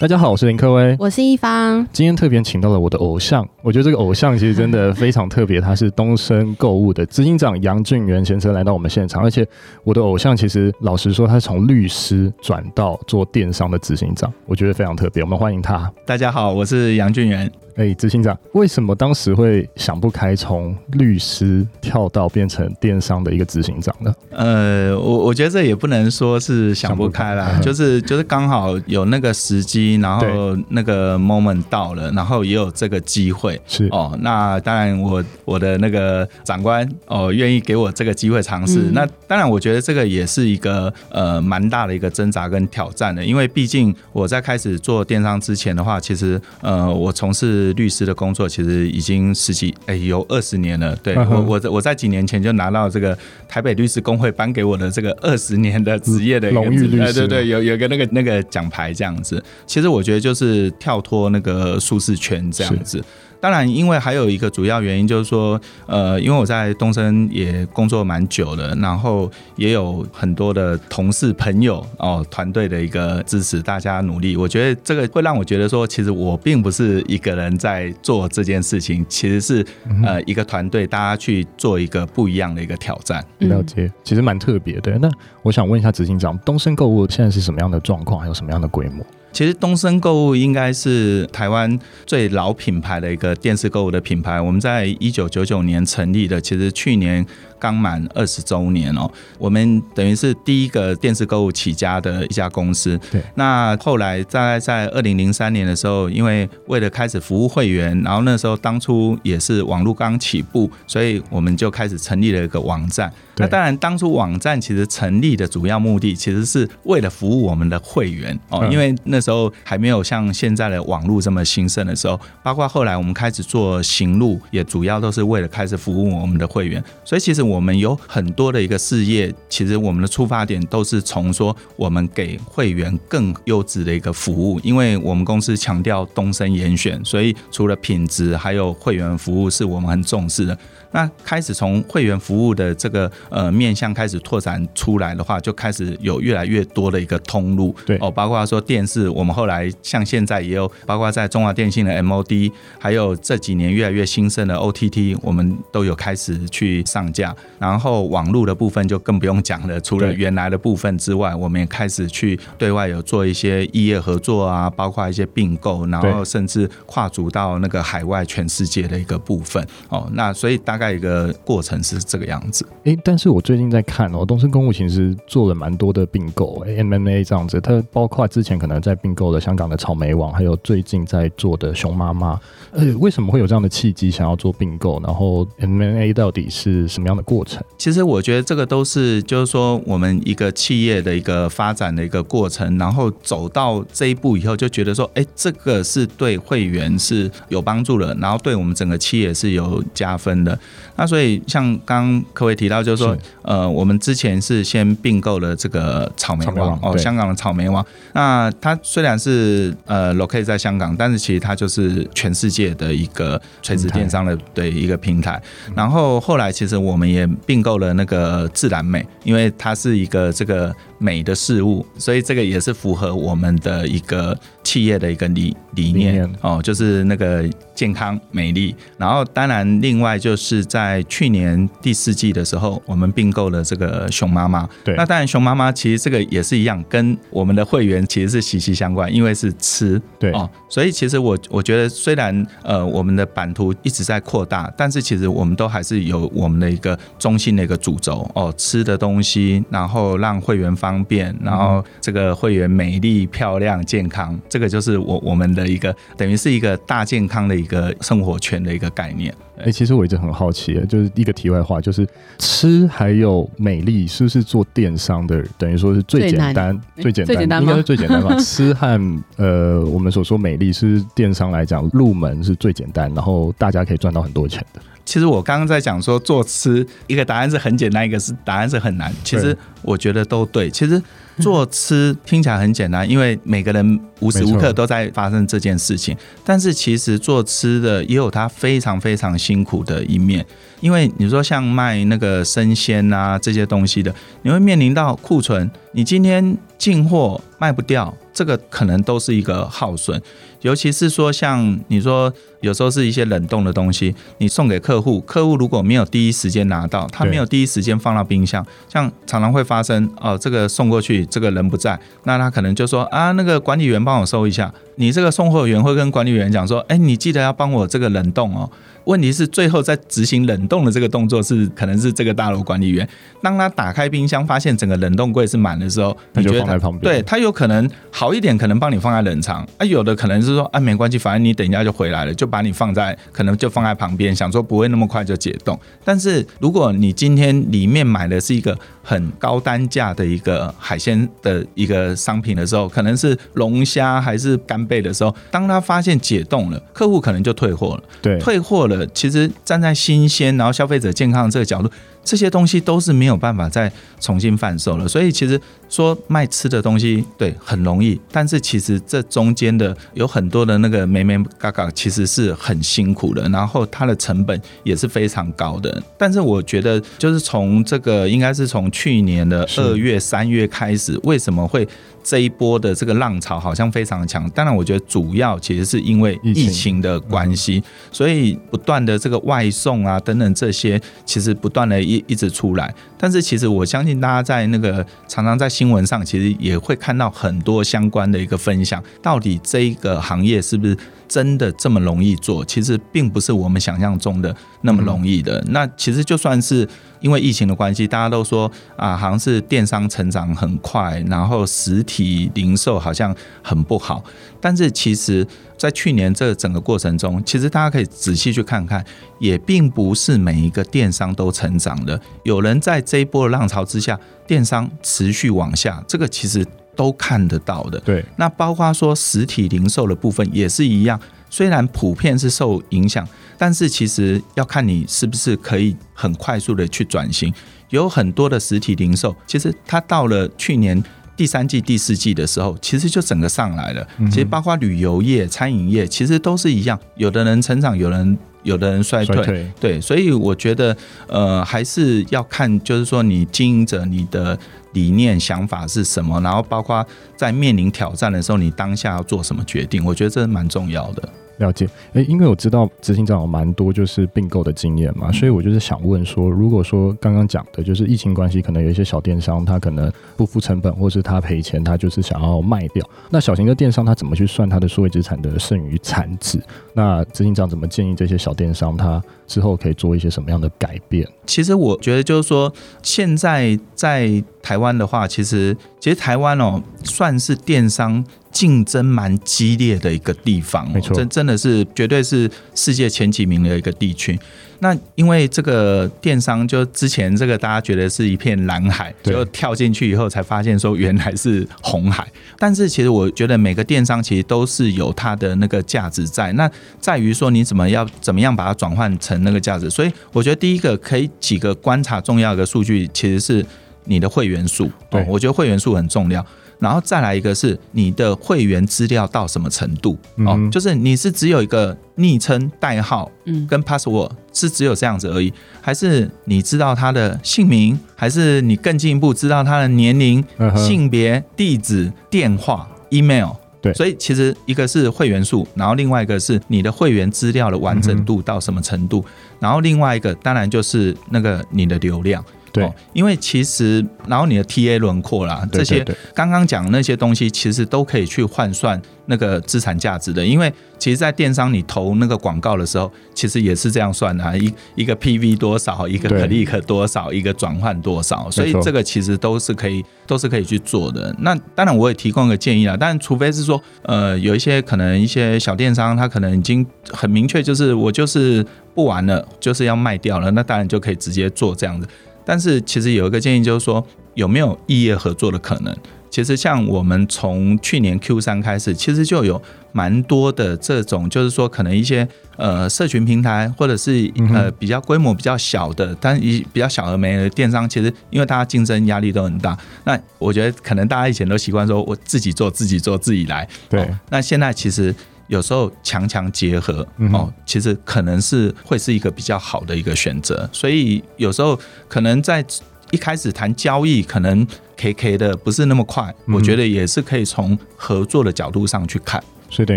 大家好，我是林科威，我是一方。今天特别请到了我的偶像，我觉得这个偶像其实真的非常特别，他是东升购物的执行长杨俊元先生来到我们现场，而且我的偶像其实老实说，他是从律师转到做电商的执行长，我觉得非常特别。我们欢迎他。大家好，我是杨俊元。哎，执行长，为什么当时会想不开从律师跳到变成电商的一个执行长呢？呃，我我觉得这也不能说是想不开啦，开就是就是刚好有那个时机，然后那个 moment 到了，然后也有这个机会。是哦，那当然我我的那个长官哦愿意给我这个机会尝试。嗯、那当然，我觉得这个也是一个呃蛮大的一个挣扎跟挑战的，因为毕竟我在开始做电商之前的话，其实呃我从事律师的工作其实已经十几哎、欸、有二十年了，对我我我在几年前就拿到这个台北律师工会颁给我的这个二十年的职业的荣誉律师，对对有有个那个那个奖牌这样子。其实我觉得就是跳脱那个舒适圈这样子。当然，因为还有一个主要原因就是说，呃，因为我在东升也工作蛮久了，然后也有很多的同事朋友哦，团队的一个支持，大家努力，我觉得这个会让我觉得说，其实我并不是一个人在做这件事情，其实是呃一个团队，大家去做一个不一样的一个挑战。了解，其实蛮特别的。那我想问一下执行长，东升购物现在是什么样的状况，还有什么样的规模？其实东森购物应该是台湾最老品牌的一个电视购物的品牌。我们在一九九九年成立的，其实去年刚满二十周年哦。我们等于是第一个电视购物起家的一家公司。对。那后来大概在二零零三年的时候，因为为了开始服务会员，然后那时候当初也是网络刚起步，所以我们就开始成立了一个网站。那当然，当初网站其实成立的主要目的，其实是为了服务我们的会员哦，因为那时候还没有像现在的网络这么兴盛的时候，包括后来我们开始做行路，也主要都是为了开始服务我们的会员。所以其实我们有很多的一个事业，其实我们的出发点都是从说我们给会员更优质的一个服务，因为我们公司强调东升严选，所以除了品质，还有会员服务是我们很重视的。那开始从会员服务的这个呃面向开始拓展出来的话，就开始有越来越多的一个通路，对哦，包括说电视，我们后来像现在也有，包括在中华电信的 MOD，还有这几年越来越兴盛的 OTT，我们都有开始去上架。然后网络的部分就更不用讲了，除了原来的部分之外，我们也开始去对外有做一些异业合作啊，包括一些并购，然后甚至跨足到那个海外全世界的一个部分哦。那所以大大大概一个过程是这个样子。哎，但是我最近在看哦，东森公务其实做了蛮多的并购，哎，MMA 这样子，它包括之前可能在并购的香港的草莓网，还有最近在做的熊妈妈。呃，为什么会有这样的契机想要做并购？然后 MMA 到底是什么样的过程？其实我觉得这个都是就是说我们一个企业的一个发展的一个过程，然后走到这一步以后，就觉得说，哎，这个是对会员是有帮助的，然后对我们整个企业是有加分的。那所以像刚刚克威提到，就是说，呃，我们之前是先并购了这个草莓网哦，香港的草莓网。那它虽然是呃 locate 在香港，但是其实它就是全世界的一个垂直电商的对一个平台。然后后来其实我们也并购了那个自然美，因为它是一个这个美的事物，所以这个也是符合我们的一个企业的一个理理念哦，就是那个。健康美丽，然后当然另外就是在去年第四季的时候，我们并购了这个熊妈妈。对，那当然熊妈妈其实这个也是一样，跟我们的会员其实是息息相关，因为是吃。对哦，所以其实我我觉得虽然呃我们的版图一直在扩大，但是其实我们都还是有我们的一个中心的一个主轴哦，吃的东西，然后让会员方便，然后这个会员美丽漂亮健康，这个就是我我们的一个等于是一个大健康的一个。生活圈的一个概念。哎、欸，其实我一直很好奇，就是一个题外话，就是吃还有美丽是不是做电商的，等于说是最简单、最简单，最简单应该是最简单吧？吃和呃，我们所说美丽是电商来讲入门是最简单，然后大家可以赚到很多钱的。其实我刚刚在讲说做吃，一个答案是很简单，一个是答案是很难。其实我觉得都对。其实做吃听起来很简单，因为每个人无时无刻都在发生这件事情。但是其实做吃的也有它非常非常辛苦的一面，因为你说像卖那个生鲜啊这些东西的，你会面临到库存，你今天进货卖不掉。这个可能都是一个耗损，尤其是说像你说有时候是一些冷冻的东西，你送给客户，客户如果没有第一时间拿到，他没有第一时间放到冰箱，像常常会发生哦，这个送过去，这个人不在，那他可能就说啊，那个管理员帮我收一下，你这个送货员会跟管理员讲说，哎，你记得要帮我这个冷冻哦。问题是最后在执行冷冻的这个动作是可能是这个大楼管理员，当他打开冰箱发现整个冷冻柜是满的时候，你觉得他对他有可能好一点，可能帮你放在冷藏啊，有的可能是说啊没关系，反正你等一下就回来了，就把你放在可能就放在旁边，想说不会那么快就解冻。但是如果你今天里面买的是一个很高单价的一个海鲜的一个商品的时候，可能是龙虾还是干贝的时候，当他发现解冻了，客户可能就退货了，对，退货了。其实站在新鲜，然后消费者健康这个角度。这些东西都是没有办法再重新贩售了，所以其实说卖吃的东西，对，很容易，但是其实这中间的有很多的那个眉眉角角，其实是很辛苦的，然后它的成本也是非常高的。但是我觉得，就是从这个应该是从去年的二月、三月开始，为什么会这一波的这个浪潮好像非常强？当然，我觉得主要其实是因为疫情的关系，所以不断的这个外送啊等等这些，其实不断的。一一直出来，但是其实我相信大家在那个常常在新闻上，其实也会看到很多相关的一个分享。到底这一个行业是不是真的这么容易做？其实并不是我们想象中的那么容易的。那其实就算是因为疫情的关系，大家都说啊，好像是电商成长很快，然后实体零售好像很不好。但是其实。在去年这整个过程中，其实大家可以仔细去看看，也并不是每一个电商都成长的。有人在这一波的浪潮之下，电商持续往下，这个其实都看得到的。对，那包括说实体零售的部分也是一样，虽然普遍是受影响，但是其实要看你是不是可以很快速的去转型。有很多的实体零售，其实它到了去年。第三季、第四季的时候，其实就整个上来了。其实包括旅游业、餐饮业，其实都是一样。有的人成长，有人有的人衰退。衰退。对，所以我觉得，呃，还是要看，就是说你经营者你的理念、想法是什么，然后包括在面临挑战的时候，你当下要做什么决定。我觉得这是蛮重要的。了解，诶，因为我知道执行长有蛮多就是并购的经验嘛，所以我就是想问说，如果说刚刚讲的就是疫情关系，可能有一些小电商他可能不付成本，或是他赔钱，他就是想要卖掉。那小型的电商他怎么去算他的数位资产的剩余产值？那执行长怎么建议这些小电商他之后可以做一些什么样的改变？其实我觉得就是说，现在在台湾的话，其实其实台湾哦，算是电商。竞争蛮激烈的一个地方，没错，真真的是绝对是世界前几名的一个地区。那因为这个电商，就之前这个大家觉得是一片蓝海，就跳进去以后才发现说原来是红海。但是其实我觉得每个电商其实都是有它的那个价值在，那在于说你怎么要怎么样把它转换成那个价值。所以我觉得第一个可以几个观察重要的数据，其实是你的会员数。对，我觉得会员数很重要。然后再来一个是你的会员资料到什么程度哦，就是你是只有一个昵称代号，嗯，跟 password 是只有这样子而已，还是你知道他的姓名，还是你更进一步知道他的年龄、性别、地址、电话、email？对，所以其实一个是会员数，然后另外一个是你的会员资料的完整度到什么程度，然后另外一个当然就是那个你的流量。对、哦，因为其实，然后你的 TA 轮廓啦，这些刚刚讲的那些东西，其实都可以去换算那个资产价值的。因为其实，在电商你投那个广告的时候，其实也是这样算的啊，一一个 PV 多少，一个 click 多少，一个转换多少，所以这个其实都是可以，都是可以去做的。那当然，我也提供一个建议啦，但除非是说，呃，有一些可能一些小电商，他可能已经很明确，就是我就是不玩了，就是要卖掉了，那当然就可以直接做这样子。但是其实有一个建议，就是说有没有异业合作的可能？其实像我们从去年 Q 三开始，其实就有蛮多的这种，就是说可能一些呃社群平台或者是呃比较规模比较小的，但一比较小而美的电商，其实因为大家竞争压力都很大。那我觉得可能大家以前都习惯说我自己做自己做自己来，对。哦，那现在其实有时候强强结合哦，其实可能是会是一个比较好的一个选择。所以有时候可能在。一开始谈交易可能 K K 的不是那么快，我觉得也是可以从合作的角度上去看。所以等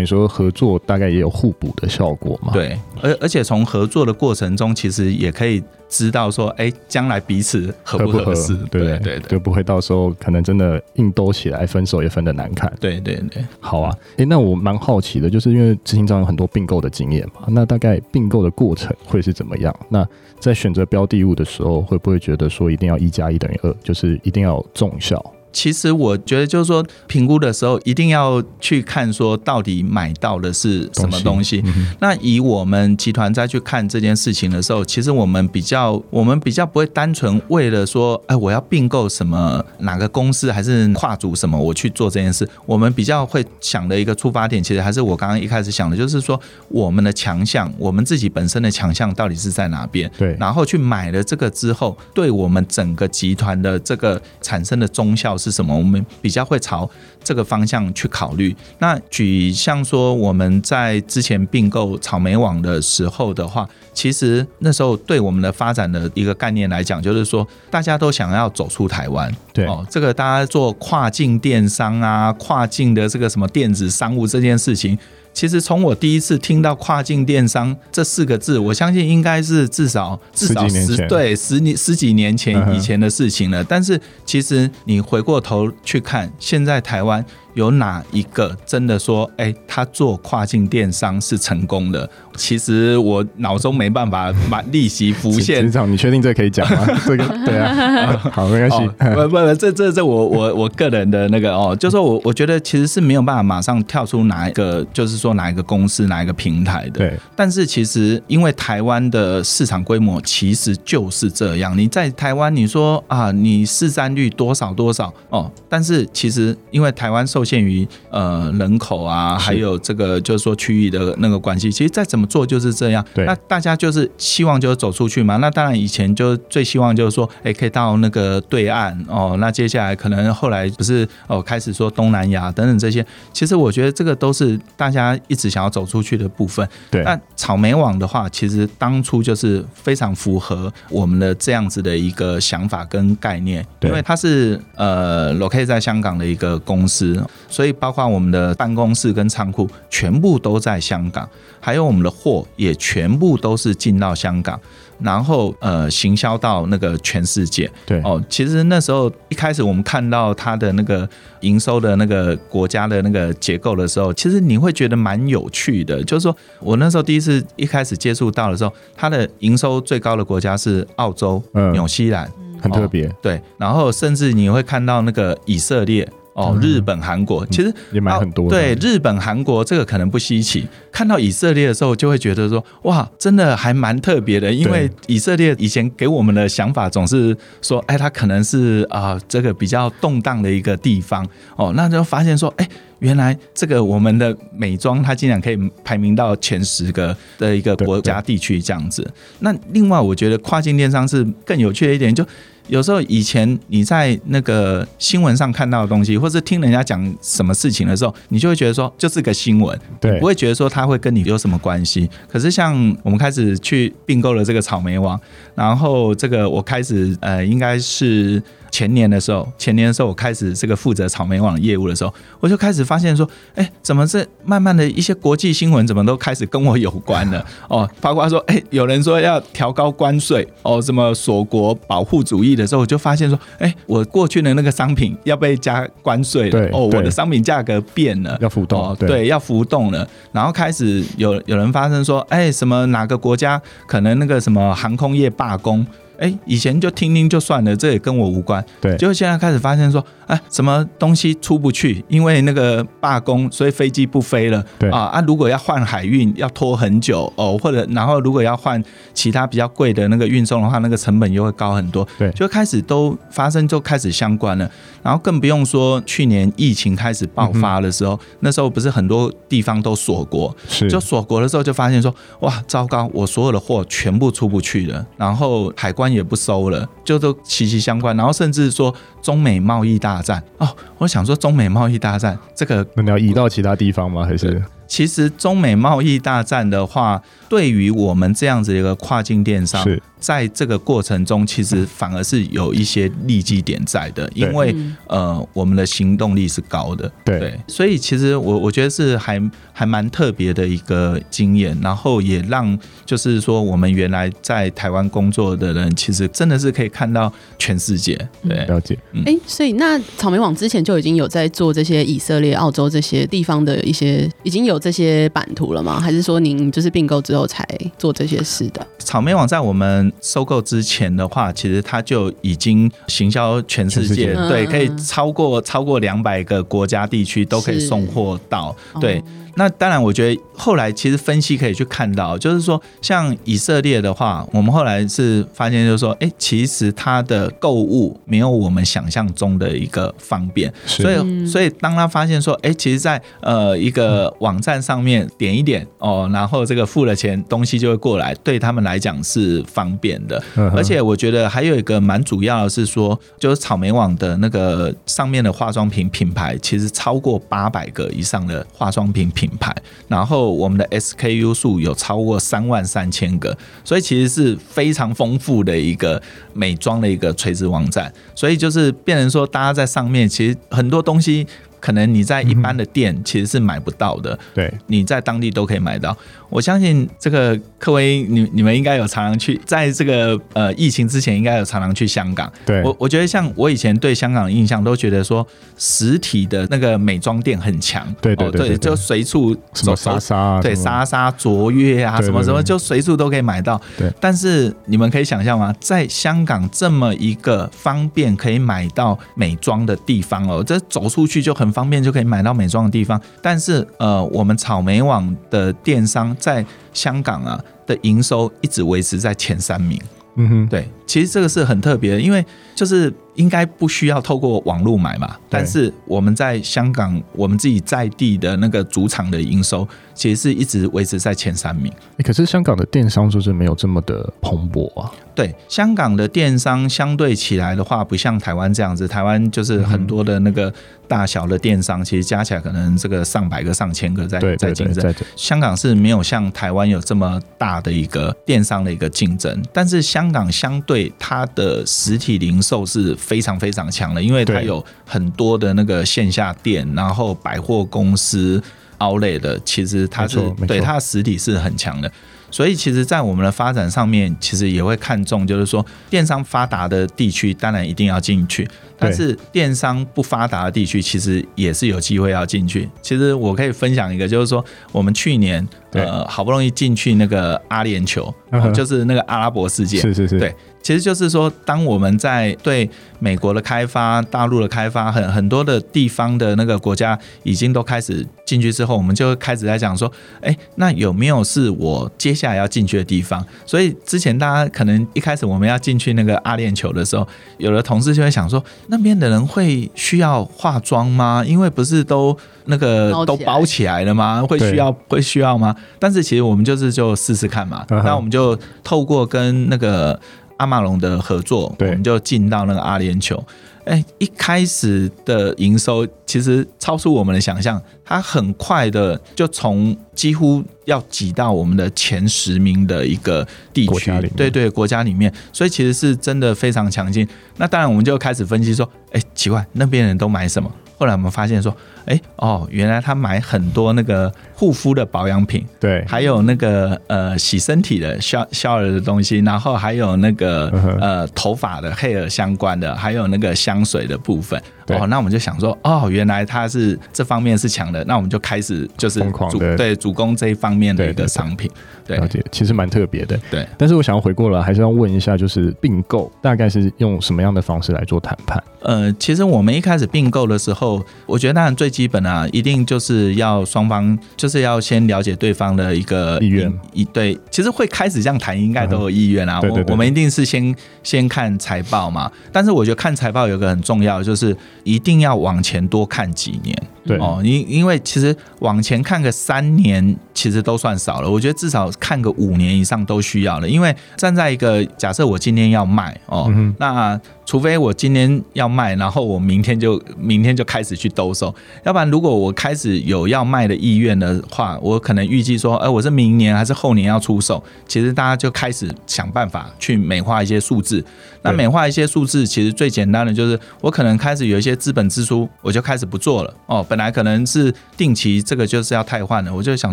于说合作大概也有互补的效果嘛？对，而而且从合作的过程中，其实也可以知道说，哎，将来彼此合不合适？对对对，就不会到时候可能真的硬兜起来，分手也分得难看。对对对，好啊。哎，那我蛮好奇的，就是因为执行长有很多并购的经验嘛，那大概并购的过程会是怎么样？那在选择标的物的时候，会不会觉得说一定要一加一等于二，就是一定要有综效？其实我觉得，就是说评估的时候，一定要去看说到底买到的是什么东西。那以我们集团再去看这件事情的时候，其实我们比较，我们比较不会单纯为了说，哎，我要并购什么哪个公司，还是跨组什么，我去做这件事。我们比较会想的一个出发点，其实还是我刚刚一开始想的，就是说我们的强项，我们自己本身的强项到底是在哪边？对。然后去买了这个之后，对我们整个集团的这个产生的综效。是什么？我们比较会朝这个方向去考虑。那举像说我们在之前并购草莓网的时候的话，其实那时候对我们的发展的一个概念来讲，就是说大家都想要走出台湾。对哦，这个大家做跨境电商啊，跨境的这个什么电子商务这件事情。其实从我第一次听到跨境电商这四个字，我相信应该是至少至少十对十年十几年前以前的事情了。但是其实你回过头去看，现在台湾。有哪一个真的说，哎、欸，他做跨境电商是成功的？其实我脑中没办法把立即浮现。执行，你确定这可以讲吗？这个对啊，好，没关系、哦。不不不，这这这我我我个人的那个哦，就是说我我觉得其实是没有办法马上跳出哪一个，就是说哪一个公司哪一个平台的。对。但是其实因为台湾的市场规模其实就是这样，你在台湾你说啊，你市占率多少多少哦，但是其实因为台湾受限于呃人口啊，还有这个就是说区域的那个关系，其实再怎么做就是这样。对，那大家就是希望就是走出去嘛。那当然以前就最希望就是说，哎，可以到那个对岸哦。那接下来可能后来不是哦开始说东南亚等等这些，其实我觉得这个都是大家一直想要走出去的部分。对，那草莓网的话，其实当初就是非常符合我们的这样子的一个想法跟概念，因为它是呃 locate 在香港的一个公司。所以，包括我们的办公室跟仓库全部都在香港，还有我们的货也全部都是进到香港，然后呃，行销到那个全世界。对哦，其实那时候一开始我们看到它的那个营收的那个国家的那个结构的时候，其实你会觉得蛮有趣的。就是说我那时候第一次一开始接触到的时候，它的营收最高的国家是澳洲、纽西兰，很特别。对，然后甚至你会看到那个以色列。哦，日本、韩国其实也买很多。对，日本、韩国这个可能不稀奇。看到以色列的时候，就会觉得说，哇，真的还蛮特别的。因为以色列以前给我们的想法总是说，哎，它可能是啊，这个比较动荡的一个地方。哦，那就发现说，哎，原来这个我们的美妆，它竟然可以排名到前十个的一个国家地区这样子。那另外，我觉得跨境电商是更有趣的一点，就。有时候以前你在那个新闻上看到的东西，或是听人家讲什么事情的时候，你就会觉得说就是个新闻，对，不会觉得说它会跟你有什么关系。可是像我们开始去并购了这个草莓网，然后这个我开始呃，应该是。前年的时候，前年的时候，我开始这个负责草莓网业务的时候，我就开始发现说，哎，怎么这慢慢的一些国际新闻，怎么都开始跟我有关了？哦，包括说，哎，有人说要调高关税，哦，什么锁国保护主义的时候，我就发现说，哎，我过去的那个商品要被加关税了，哦，我的商品价格变了，要浮动，哦，对，要浮动了。然后开始有有人发生说，哎，什么哪个国家可能那个什么航空业罢工？哎、欸，以前就听听就算了，这也跟我无关。对，结果现在开始发现说，哎、欸，什么东西出不去，因为那个罢工，所以飞机不飞了。对啊啊，如果要换海运，要拖很久哦，或者然后如果要换其他比较贵的那个运送的话，那个成本又会高很多。对，就开始都发生，就开始相关了。然后更不用说去年疫情开始爆发的时候，嗯、那时候不是很多地方都锁国，是就锁国的时候就发现说，哇，糟糕，我所有的货全部出不去了，然后海关也不收了，就都息息相关。然后甚至说中美贸易大战哦，我想说中美贸易大战这个，那你要移到其他地方吗？还是？其实中美贸易大战的话，对于我们这样子一个跨境电商，在这个过程中，其实反而是有一些利基点在的，因为呃，我们的行动力是高的，对，所以其实我我觉得是还还蛮特别的一个经验，然后也让就是说我们原来在台湾工作的人，其实真的是可以看到全世界，对，了解。哎、欸，所以那草莓网之前就已经有在做这些以色列、澳洲这些地方的一些，已经有这些版图了吗？还是说您就是并购之后才做这些事的？草莓网在我们收购之前的话，其实它就已经行销全世界，世界对，可以超过超过两百个国家地区都可以送货到，对。哦那当然，我觉得后来其实分析可以去看到，就是说像以色列的话，我们后来是发现，就是说，哎，其实它的购物没有我们想象中的一个方便，所以所以当他发现说，哎，其实，在呃一个网站上面点一点哦，然后这个付了钱，东西就会过来，对他们来讲是方便的。而且我觉得还有一个蛮主要的是说，就是草莓网的那个上面的化妆品品牌，其实超过八百个以上的化妆品品。品牌，然后我们的 SKU 数有超过三万三千个，所以其实是非常丰富的一个美妆的一个垂直网站，所以就是变成说，大家在上面其实很多东西。可能你在一般的店其实是买不到的，对，你在当地都可以买到。我相信这个科威，你你们应该有常常去，在这个呃疫情之前，应该有常常去香港。对，我我觉得像我以前对香港的印象，都觉得说实体的那个美妆店很强，对对对，就随处什么莎莎，对莎莎卓越啊，什么什么，就随处都可以买到。对，但是你们可以想象吗？在香港这么一个方便可以买到美妆的地方哦，这走出去就很。方便就可以买到美妆的地方，但是呃，我们草莓网的电商在香港啊的营收一直维持在前三名。嗯哼，对，其实这个是很特别的，因为就是。应该不需要透过网络买嘛？但是我们在香港，我们自己在地的那个主场的营收，其实是一直维持在前三名。可是香港的电商就是没有这么的蓬勃啊。对，香港的电商相对起来的话，不像台湾这样子。台湾就是很多的那个大小的电商，其实加起来可能这个上百个、上千个在在竞争。香港是没有像台湾有这么大的一个电商的一个竞争，但是香港相对它的实体零售是。非常非常强的，因为它有很多的那个线下店，然后百货公司、Outlet 的，其实它是对它的实体是很强的。所以，其实，在我们的发展上面，其实也会看重，就是说，电商发达的地区，当然一定要进去；但是，电商不发达的地区，其实也是有机会要进去。其实，我可以分享一个，就是说，我们去年呃，好不容易进去那个阿联酋，就是那个阿拉伯世界，是是是，对。其实就是说，当我们在对美国的开发、大陆的开发，很很多的地方的那个国家已经都开始进去之后，我们就开始在讲说，哎，那有没有是我接下来要进去的地方？所以之前大家可能一开始我们要进去那个阿联酋的时候，有的同事就会想说，那边的人会需要化妆吗？因为不是都那个都包起来了吗？会需要会需要吗？但是其实我们就是就试试看嘛，那我们就透过跟那个。阿玛龙的合作，我们就进到那个阿联酋。哎，一开始的营收其实超出我们的想象，它很快的就从几乎要挤到我们的前十名的一个地区，对对，国家里面，所以其实是真的非常强劲。那当然，我们就开始分析说，哎，奇怪，那边人都买什么？后来我们发现说，哎哦，原来他买很多那个护肤的保养品，对，还有那个呃洗身体的消消儿的东西，然后还有那个呃头发的 hair 相关的，还有那个香水的部分。哦，那我们就想说，哦，原来他是这方面是强的，那我们就开始就是主对主攻这一方面的一个商品。对，了解，其实蛮特别的。对，但是我想要回过来，还是要问一下，就是并购大概是用什么样的方式来做谈判？呃，其实我们一开始并购的时候，我觉得当然最基本啊，一定就是要双方就是要先了解对方的一个意愿。一对，其实会开始这样谈，应该都有意愿啊。我、嗯、我们一定是先先看财报嘛。但是我觉得看财报有个很重要，就是一定要往前多看几年。对哦，因因为其实往前看个三年，其实都算少了。我觉得至少看个五年以上都需要了。因为站在一个假设，我今天要卖哦，嗯、那除非我今天要卖，然后我明天就明天就开始去兜售，要不然如果我开始有要卖的意愿的话，我可能预计说，哎，我是明年还是后年要出售？其实大家就开始想办法去美化一些数字。那美化一些数字，其实最简单的就是我可能开始有一些资本支出，我就开始不做了哦。本来可能是定期，这个就是要汰换了，我就想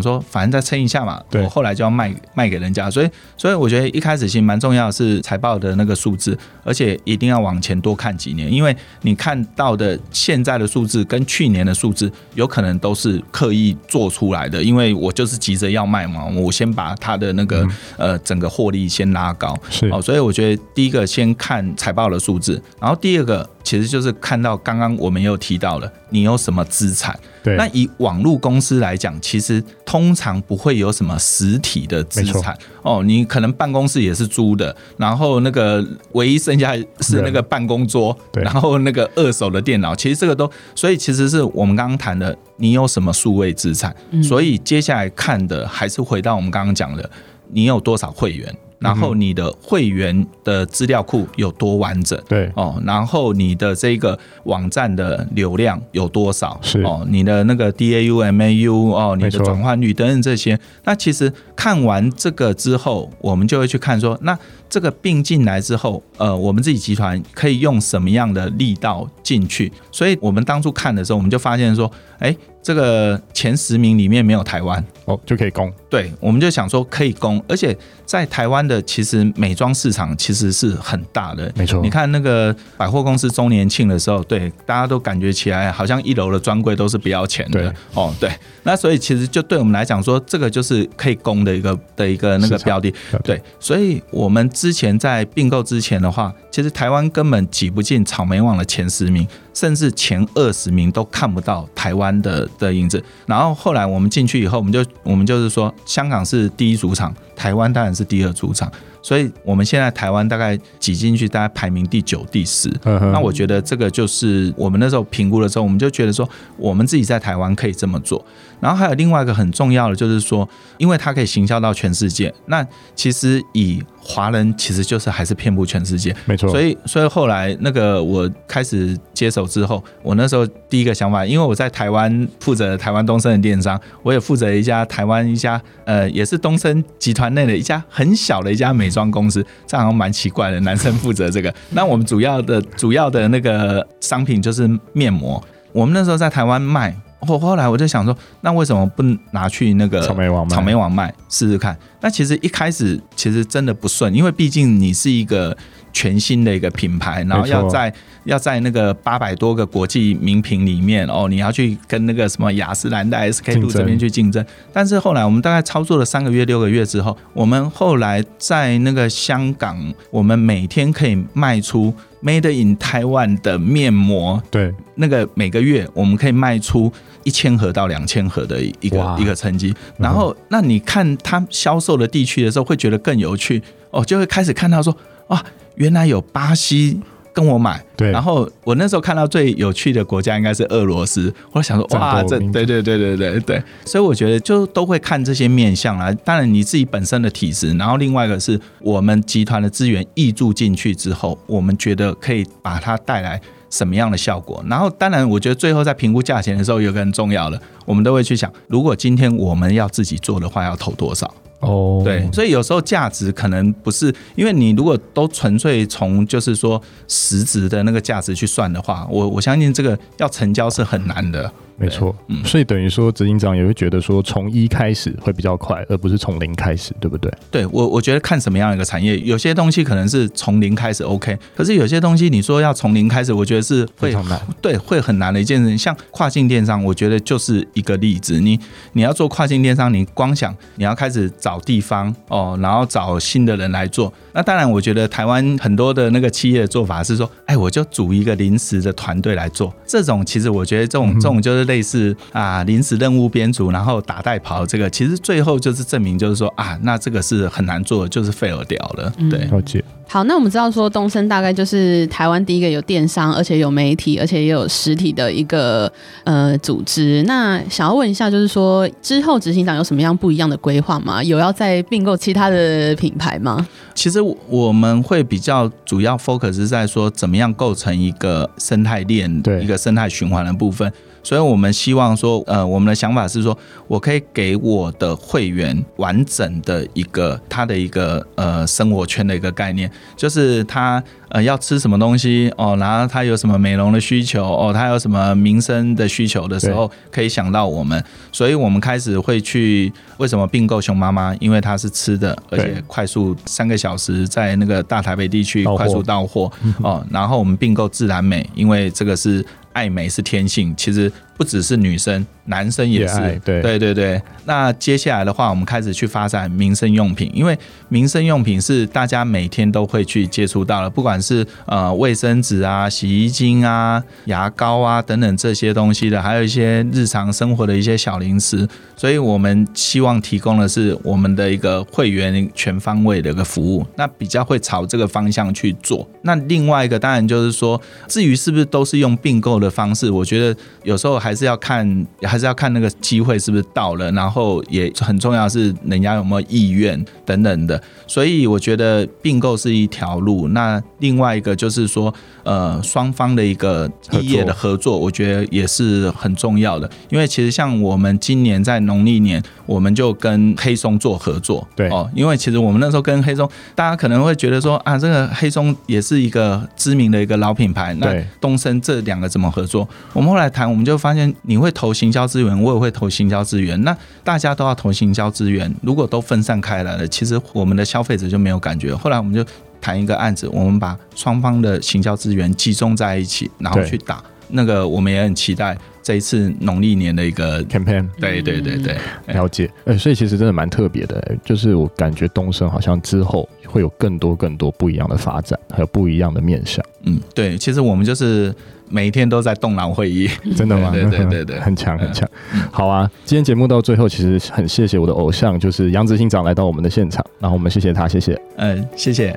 说，反正再撑一下嘛。对，我后来就要卖卖给人家，所以所以我觉得一开始其实蛮重要的是财报的那个数字，而且一定要往前多看几年，因为你看到的现在的数字跟去年的数字有可能都是刻意做出来的，因为我就是急着要卖嘛，我先把它的那个呃整个获利先拉高。是哦，所以我觉得第一个先。看财报的数字，然后第二个其实就是看到刚刚我们又提到了你有什么资产。对，那以网络公司来讲，其实通常不会有什么实体的资产哦。你可能办公室也是租的，然后那个唯一剩下是那个办公桌，对，然后那个二手的电脑，其实这个都，所以其实是我们刚刚谈的，你有什么数位资产。所以接下来看的还是回到我们刚刚讲的，你有多少会员。然后你的会员的资料库有多完整？对哦，然后你的这个网站的流量有多少？是哦，你的那个 DAU、MAU 哦，你的转换率等等这些。那其实看完这个之后，我们就会去看说，那这个并进来之后，呃，我们自己集团可以用什么样的力道进去？所以我们当初看的时候，我们就发现说，哎。这个前十名里面没有台湾哦，就可以攻。对，我们就想说可以攻，而且在台湾的其实美妆市场其实是很大的，没错。你看那个百货公司周年庆的时候，对，大家都感觉起来好像一楼的专柜都是不要钱的。对哦，对。那所以其实就对我们来讲说，这个就是可以攻的一个的一个那个标的。对，所以我们之前在并购之前的话，其实台湾根本挤不进草莓网的前十名。甚至前二十名都看不到台湾的的影子，然后后来我们进去以后，我们就我们就是说，香港是第一主场，台湾当然是第二主场。所以我们现在台湾大概挤进去，大概排名第九、第十。那我觉得这个就是我们那时候评估的时候，我们就觉得说，我们自己在台湾可以这么做。然后还有另外一个很重要的，就是说，因为它可以行销到全世界。那其实以华人，其实就是还是遍布全世界。没错。所以，所以后来那个我开始接手之后，我那时候第一个想法，因为我在台湾负责台湾东升的电商，我也负责一家台湾一家呃，也是东升集团内的一家很小的一家美妆公司，这样好像蛮奇怪的，男生负责这个。那我们主要的主要的那个商品就是面膜，我们那时候在台湾卖。后后来我就想说，那为什么不拿去那个草莓网卖？草莓网卖试试看。那其实一开始其实真的不顺，因为毕竟你是一个全新的一个品牌，然后要在要在那个八百多个国际名品里面哦，你要去跟那个什么雅诗兰黛、SK two 这边去竞争。但是后来我们大概操作了三个月、六个月之后，我们后来在那个香港，我们每天可以卖出 Made in Taiwan 的面膜。对，那个每个月我们可以卖出。一千盒到两千盒的一个一个成绩，然后那你看它销售的地区的时候，会觉得更有趣哦，就会开始看到说，哇，原来有巴西跟我买，对，然后我那时候看到最有趣的国家应该是俄罗斯，我想说，哇，这对对对对对对，所以我觉得就都会看这些面相啊，当然你自己本身的体质，然后另外一个是我们集团的资源挹注进去之后，我们觉得可以把它带来。什么样的效果？然后，当然，我觉得最后在评估价钱的时候，有个很重要的，我们都会去想，如果今天我们要自己做的话，要投多少？哦对，所以有时候价值可能不是，因为你如果都纯粹从就是说实质的那个价值去算的话，我我相信这个要成交是很难的。没错，嗯，所以等于说执行长也会觉得说从一开始会比较快，而不是从零开始，对不对？对我，我觉得看什么样一个产业，有些东西可能是从零开始 OK，可是有些东西你说要从零开始，我觉得是会很难，对，会很难的一件事情。像跨境电商，我觉得就是一个例子。你你要做跨境电商，你光想你要开始找地方哦，然后找新的人来做。那当然，我觉得台湾很多的那个企业的做法是说，哎，我就组一个临时的团队来做。这种其实我觉得这种这种就是类似啊临时任务编组，然后打带跑这个，其实最后就是证明就是说啊，那这个是很难做的，就是 fail 掉了。对，了解。好，那我们知道说东森大概就是台湾第一个有电商，而且有媒体，而且也有实体的一个呃组织。那想要问一下，就是说之后执行长有什么样不一样的规划吗？有要再并购其他的品牌吗？其实我们会比较主要 focus 在说怎么样构成一个生态链，对一个生态循环的部分。所以，我们希望说，呃，我们的想法是说，我可以给我的会员完整的一个他的一个呃生活圈的一个概念，就是他呃要吃什么东西哦，然后他有什么美容的需求哦，他有什么民生的需求的时候，可以想到我们。所以我们开始会去为什么并购熊妈妈？因为它是吃的，而且快速三个小时在那个大台北地区快速到货哦。然后我们并购自然美，因为这个是。爱美是天性，其实不只是女生，男生也是。对对对。那接下来的话，我们开始去发展民生用品，因为民生用品是大家每天都会去接触到的，不管是呃卫生纸啊、洗衣精啊、牙膏啊等等这些东西的，还有一些日常生活的一些小零食。所以我们希望提供的是我们的一个会员全方位的一个服务，那比较会朝这个方向去做。那另外一个当然就是说，至于是不是都是用并购的方式，我觉得有时候还是要看，还是要看那个机会是不是到了，然后也很重要是人家有没有意愿等等的。所以我觉得并购是一条路，那另外一个就是说，呃，双方的一个异业的合作，我觉得也是很重要的。因为其实像我们今年在农历年，我们就跟黑松做合作，对哦，因为其实我们那时候跟黑松，大家可能会觉得说啊，这个黑松也是一个知名的一个老品牌，那东升这两个怎么合作？我们后来谈，我们就发现你会投行销资源，我也会投行销资源，那大家都要投行销资源，如果都分散开来了，其实我们的消费者就没有感觉。后来我们就谈一个案子，我们把双方的行销资源集中在一起，然后去打那个，我们也很期待。这一次农历年的一个 campaign，对对对对，了解。呃，所以其实真的蛮特别的，就是我感觉东升好像之后会有更多更多不一样的发展，还有不一样的面向。嗯，对，其实我们就是每一天都在动脑会议，真的吗？对对对对，很强很强。好啊，今天节目到最后，其实很谢谢我的偶像，就是杨执行长来到我们的现场，然后我们谢谢他，谢谢。嗯，谢谢。